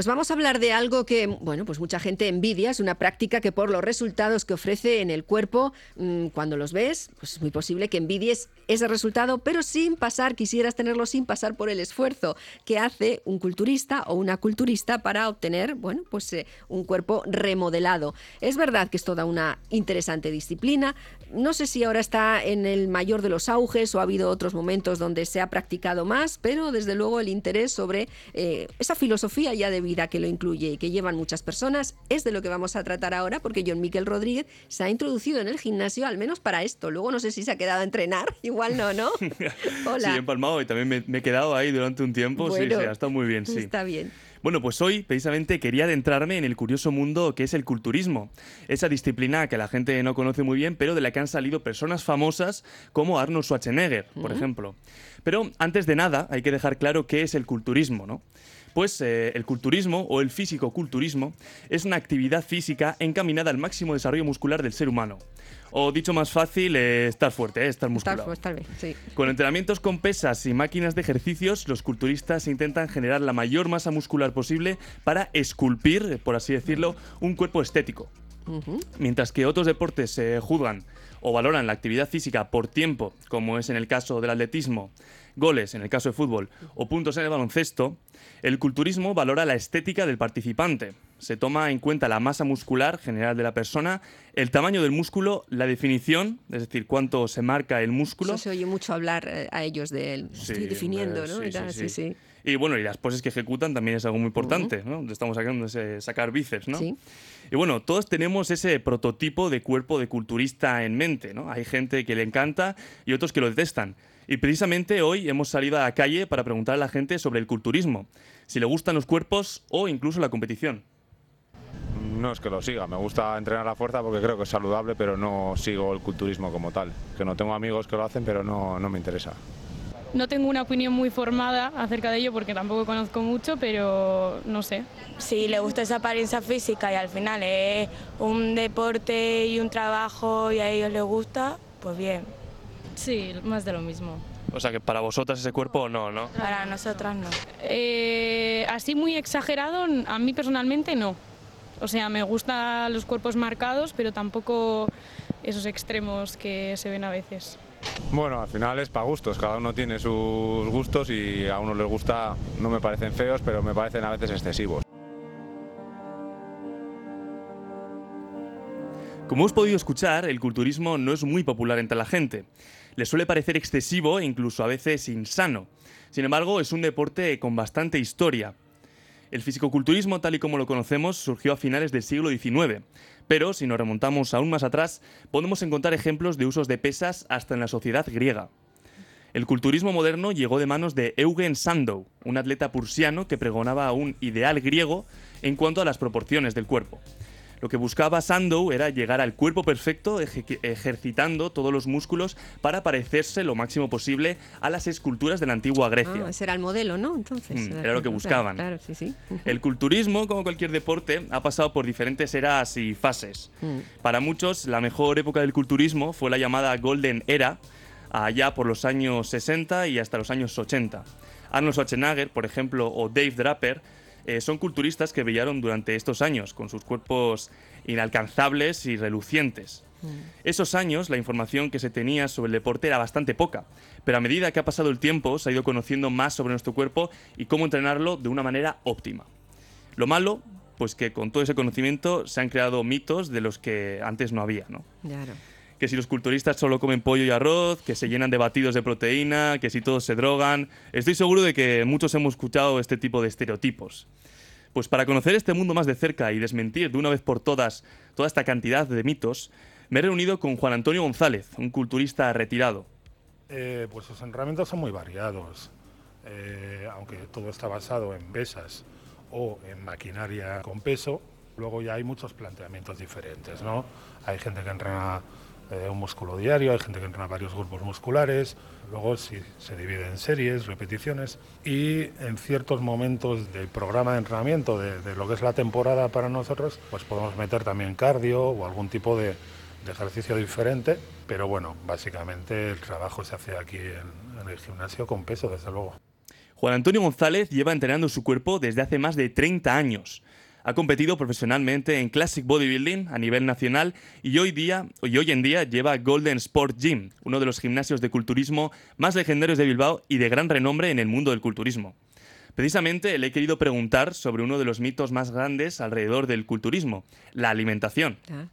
pues vamos a hablar de algo que, bueno, pues mucha gente envidia, es una práctica que por los resultados que ofrece en el cuerpo, mm, cuando los ves, pues es muy posible que envidies ese resultado, pero sin pasar, quisieras tenerlo sin pasar por el esfuerzo que hace un culturista o una culturista para obtener, bueno, pues eh, un cuerpo remodelado. Es verdad que es toda una interesante disciplina. No sé si ahora está en el mayor de los auges o ha habido otros momentos donde se ha practicado más, pero desde luego el interés sobre eh, esa filosofía ya de vida que lo incluye y que llevan muchas personas es de lo que vamos a tratar ahora, porque John Miquel Rodríguez se ha introducido en el gimnasio al menos para esto. Luego no sé si se ha quedado a entrenar, igual no, ¿no? Hola. Sí, empalmado y también me, he quedado ahí durante un tiempo. sí, sí, ha estado muy bien, sí. Está bien. Bueno, pues hoy precisamente quería adentrarme en el curioso mundo que es el culturismo, esa disciplina que la gente no conoce muy bien, pero de la que han salido personas famosas como Arnold Schwarzenegger, por ejemplo. Pero antes de nada hay que dejar claro qué es el culturismo, ¿no? Pues eh, el culturismo o el físico-culturismo es una actividad física encaminada al máximo desarrollo muscular del ser humano. O dicho más fácil, eh, estar fuerte, eh, estar musculado. Estar, sí. Con entrenamientos con pesas y máquinas de ejercicios, los culturistas intentan generar la mayor masa muscular posible para esculpir, por así decirlo, un cuerpo estético. Mientras que otros deportes se juzgan o valoran la actividad física por tiempo, como es en el caso del atletismo, goles en el caso de fútbol o puntos en el baloncesto, el culturismo valora la estética del participante. Se toma en cuenta la masa muscular general de la persona, el tamaño del músculo, la definición, es decir, cuánto se marca el músculo. Eso se oye mucho hablar eh, a ellos de él. Estoy definiendo, ¿no? Sí, sí, y bueno, y las poses que ejecutan también es algo muy importante, ¿no? Estamos sacando ese sacar bíceps, ¿no? Sí. Y bueno, todos tenemos ese prototipo de cuerpo de culturista en mente, ¿no? Hay gente que le encanta y otros que lo detestan. Y precisamente hoy hemos salido a la calle para preguntar a la gente sobre el culturismo, si le gustan los cuerpos o incluso la competición. No es que lo siga, me gusta entrenar a fuerza porque creo que es saludable, pero no sigo el culturismo como tal. Que no tengo amigos que lo hacen, pero no, no me interesa. No tengo una opinión muy formada acerca de ello porque tampoco conozco mucho, pero no sé. Si le gusta esa apariencia física y al final es un deporte y un trabajo y a ellos les gusta, pues bien. Sí, más de lo mismo. O sea que para vosotras ese cuerpo no, ¿no? Para nosotras no. Eh, así muy exagerado, a mí personalmente no. O sea, me gustan los cuerpos marcados, pero tampoco esos extremos que se ven a veces. Bueno, al final es para gustos, cada uno tiene sus gustos y a uno les gusta, no me parecen feos, pero me parecen a veces excesivos. Como hemos podido escuchar, el culturismo no es muy popular entre la gente le suele parecer excesivo e incluso a veces insano. Sin embargo, es un deporte con bastante historia. El fisicoculturismo, tal y como lo conocemos, surgió a finales del siglo XIX, pero si nos remontamos aún más atrás, podemos encontrar ejemplos de usos de pesas hasta en la sociedad griega. El culturismo moderno llegó de manos de Eugen Sandow, un atleta prusiano que pregonaba un ideal griego en cuanto a las proporciones del cuerpo. Lo que buscaba Sandow era llegar al cuerpo perfecto ejercitando todos los músculos para parecerse lo máximo posible a las esculturas de la antigua Grecia. Ah, ese era el modelo, ¿no? Entonces. Mm, era lo que buscaban. Claro, sí, sí. El culturismo, como cualquier deporte, ha pasado por diferentes eras y fases. Mm. Para muchos, la mejor época del culturismo fue la llamada Golden Era, allá por los años 60 y hasta los años 80. Arnold Schwarzenegger, por ejemplo, o Dave Draper eh, son culturistas que brillaron durante estos años, con sus cuerpos inalcanzables y relucientes. Mm. Esos años la información que se tenía sobre el deporte era bastante poca, pero a medida que ha pasado el tiempo se ha ido conociendo más sobre nuestro cuerpo y cómo entrenarlo de una manera óptima. Lo malo, pues que con todo ese conocimiento se han creado mitos de los que antes no había, ¿no? Claro que si los culturistas solo comen pollo y arroz, que se llenan de batidos de proteína, que si todos se drogan. Estoy seguro de que muchos hemos escuchado este tipo de estereotipos. Pues para conocer este mundo más de cerca y desmentir de una vez por todas toda esta cantidad de mitos, me he reunido con Juan Antonio González, un culturista retirado. Eh, pues los entrenamientos son muy variados, eh, aunque todo está basado en pesas o en maquinaria con peso, luego ya hay muchos planteamientos diferentes, ¿no? Hay gente que entrena eh, un músculo diario, hay gente que entrena varios grupos musculares, luego si se divide en series, repeticiones y en ciertos momentos del programa de entrenamiento de, lo que es la temporada para nosotros, pues podemos meter también cardio o algún tipo de, ejercicio diferente, pero bueno, básicamente el trabajo se hace aquí en, en el gimnasio con peso, desde luego. Juan Antonio González lleva entrenando su cuerpo desde hace más de 30 años. Ha competido profesionalmente en Classic Bodybuilding a nivel nacional y hoy, día, y hoy en día lleva Golden Sport Gym, uno de los gimnasios de culturismo más legendarios de Bilbao y de gran renombre en el mundo del culturismo. Precisamente le he querido preguntar sobre uno de los mitos más grandes alrededor del culturismo, la alimentación. Ah.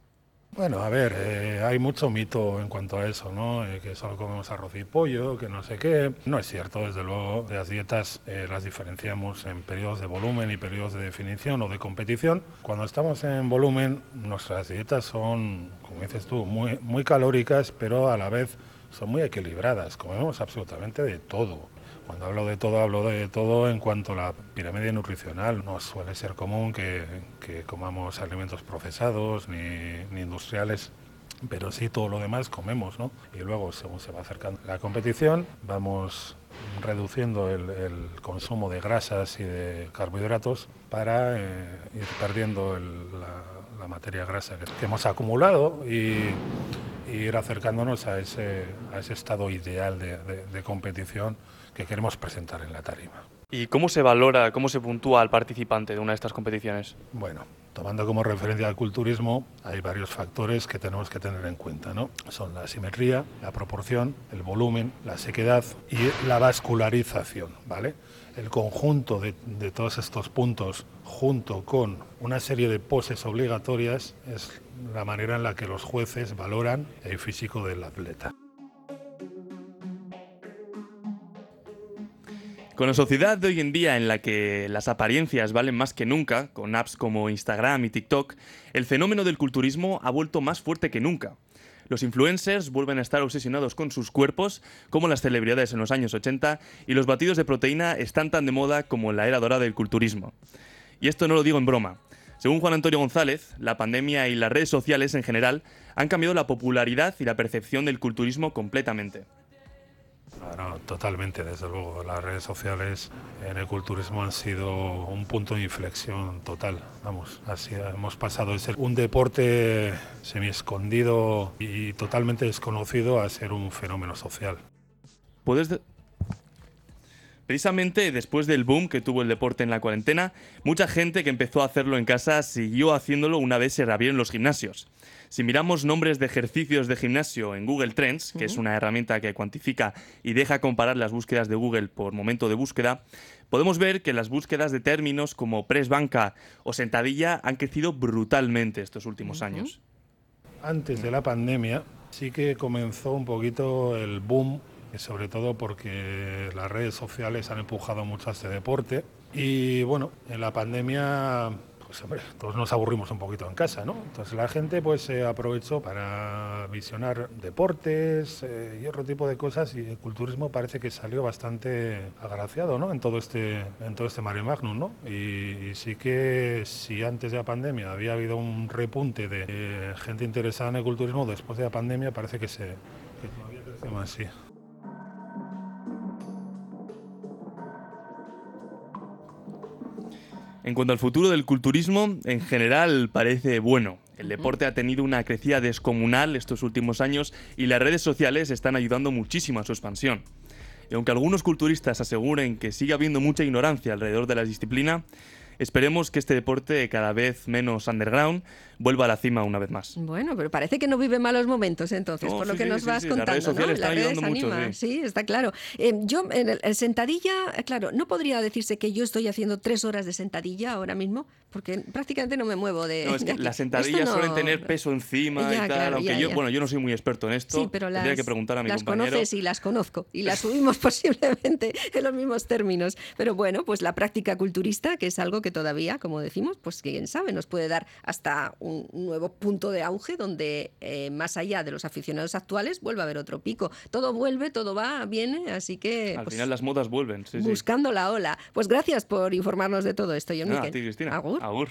Bueno, a ver, eh, hay mucho mito en cuanto a eso, ¿no? Eh, que solo comemos arroz y pollo, que no sé qué. No es cierto, desde luego, las dietas eh, las diferenciamos en periodos de volumen y periodos de definición o de competición. Cuando estamos en volumen, nuestras dietas son, como dices tú, muy, muy calóricas, pero a la vez son muy equilibradas. Comemos absolutamente de todo. Cuando hablo de todo, hablo de todo en cuanto a la pirámide nutricional. No suele ser común que, comamos alimentos procesados ni, industriales, pero sí todo lo demás comemos, ¿no? Y luego, según se va acercando la competición, vamos reduciendo el, consumo de grasas y de carbohidratos para eh, ir perdiendo la, materia grasa que, que hemos acumulado y, y, ir acercándonos a ese, a ese estado ideal de, de, de competición que queremos presentar en la tarima. ¿Y cómo se valora, cómo se puntúa al participante de una de estas competiciones? Bueno, tomando como referencia al culturismo, hay varios factores que tenemos que tener en cuenta, ¿no? Son la simetría, la proporción, el volumen, la sequedad y la vascularización, ¿vale? El conjunto de, de todos estos puntos, junto con una serie de poses obligatorias, es la manera en la que los jueces valoran el físico del atleta. Con la sociedad de hoy en día en la que las apariencias valen más que nunca, con apps como Instagram y TikTok, el fenómeno del culturismo ha vuelto más fuerte que nunca. Los influencers vuelven a estar obsesionados con sus cuerpos, como las celebridades en los años 80, y los batidos de proteína están tan de moda como en la era dorada del culturismo. Y esto no lo digo en broma. Según Juan Antonio González, la pandemia y las redes sociales en general han cambiado la popularidad y la percepción del culturismo completamente. Totalmente, desde luego. Las redes sociales en el culturismo han sido un punto de inflexión total. Vamos, así hemos pasado de ser un deporte semi escondido y totalmente desconocido a ser un fenómeno social. ¿Puedes de Precisamente después del boom que tuvo el deporte en la cuarentena, mucha gente que empezó a hacerlo en casa siguió haciéndolo una vez se reabrieron los gimnasios. Si miramos nombres de ejercicios de gimnasio en Google Trends, que uh -huh. es una herramienta que cuantifica y deja comparar las búsquedas de Google por momento de búsqueda, podemos ver que las búsquedas de términos como press banca o sentadilla han crecido brutalmente estos últimos uh -huh. años. Antes de la pandemia sí que comenzó un poquito el boom sobre todo porque las redes sociales han empujado mucho a este deporte. Y bueno, en la pandemia, pues hombre, todos nos aburrimos un poquito en casa, ¿no? Entonces la gente pues se aprovechó para visionar deportes eh, y otro tipo de cosas y el culturismo parece que salió bastante agraciado, ¿no? En todo este, en todo este mare magnum, ¿no? Y, sí que si antes de la pandemia había habido un repunte de eh, gente interesada en el culturismo, después de la pandemia parece que se que todavía crece más, sí. En cuanto al futuro del culturismo, en general parece bueno. El deporte ha tenido una crecida descomunal estos últimos años y las redes sociales están ayudando muchísimo a su expansión. Y aunque algunos culturistas aseguren que sigue habiendo mucha ignorancia alrededor de la disciplina, esperemos que este deporte cada vez menos underground vuelva a la cima una vez más. Bueno, pero parece que no vive malos momentos entonces, No, por sí, lo que sí, nos sí, vas las contando. redes ¿no? sociales Las están redes ayudando mucho, animan, sí. está claro. Eh, yo, en el, el sentadilla, eh, claro, no podría decirse que yo estoy haciendo tres horas de sentadilla ahora mismo, porque prácticamente no me muevo de. No, es que de las sentadillas no- suelen tener peso encima Ya, y tal, claro, aunque ya, yo, ya. bueno, yo no soy muy experto en esto, Sí, pero las, tendría que preguntar a mi las compañero. conoces y las conozco y las subimos posiblemente en los mismos términos. Pero bueno, pues la práctica culturista, que es algo que todavía, como decimos, pues quién sabe, nos puede dar hasta un nuevo punto de auge donde eh, más allá de los aficionados actuales vuelve a haber otro pico. Todo vuelve, todo va, viene, así que Al pues, final las modas vuelven, sí, sí. buscando la ola. Pues gracias por informarnos de todo esto, John Nada, a ti, Cristina. Agur. Agur.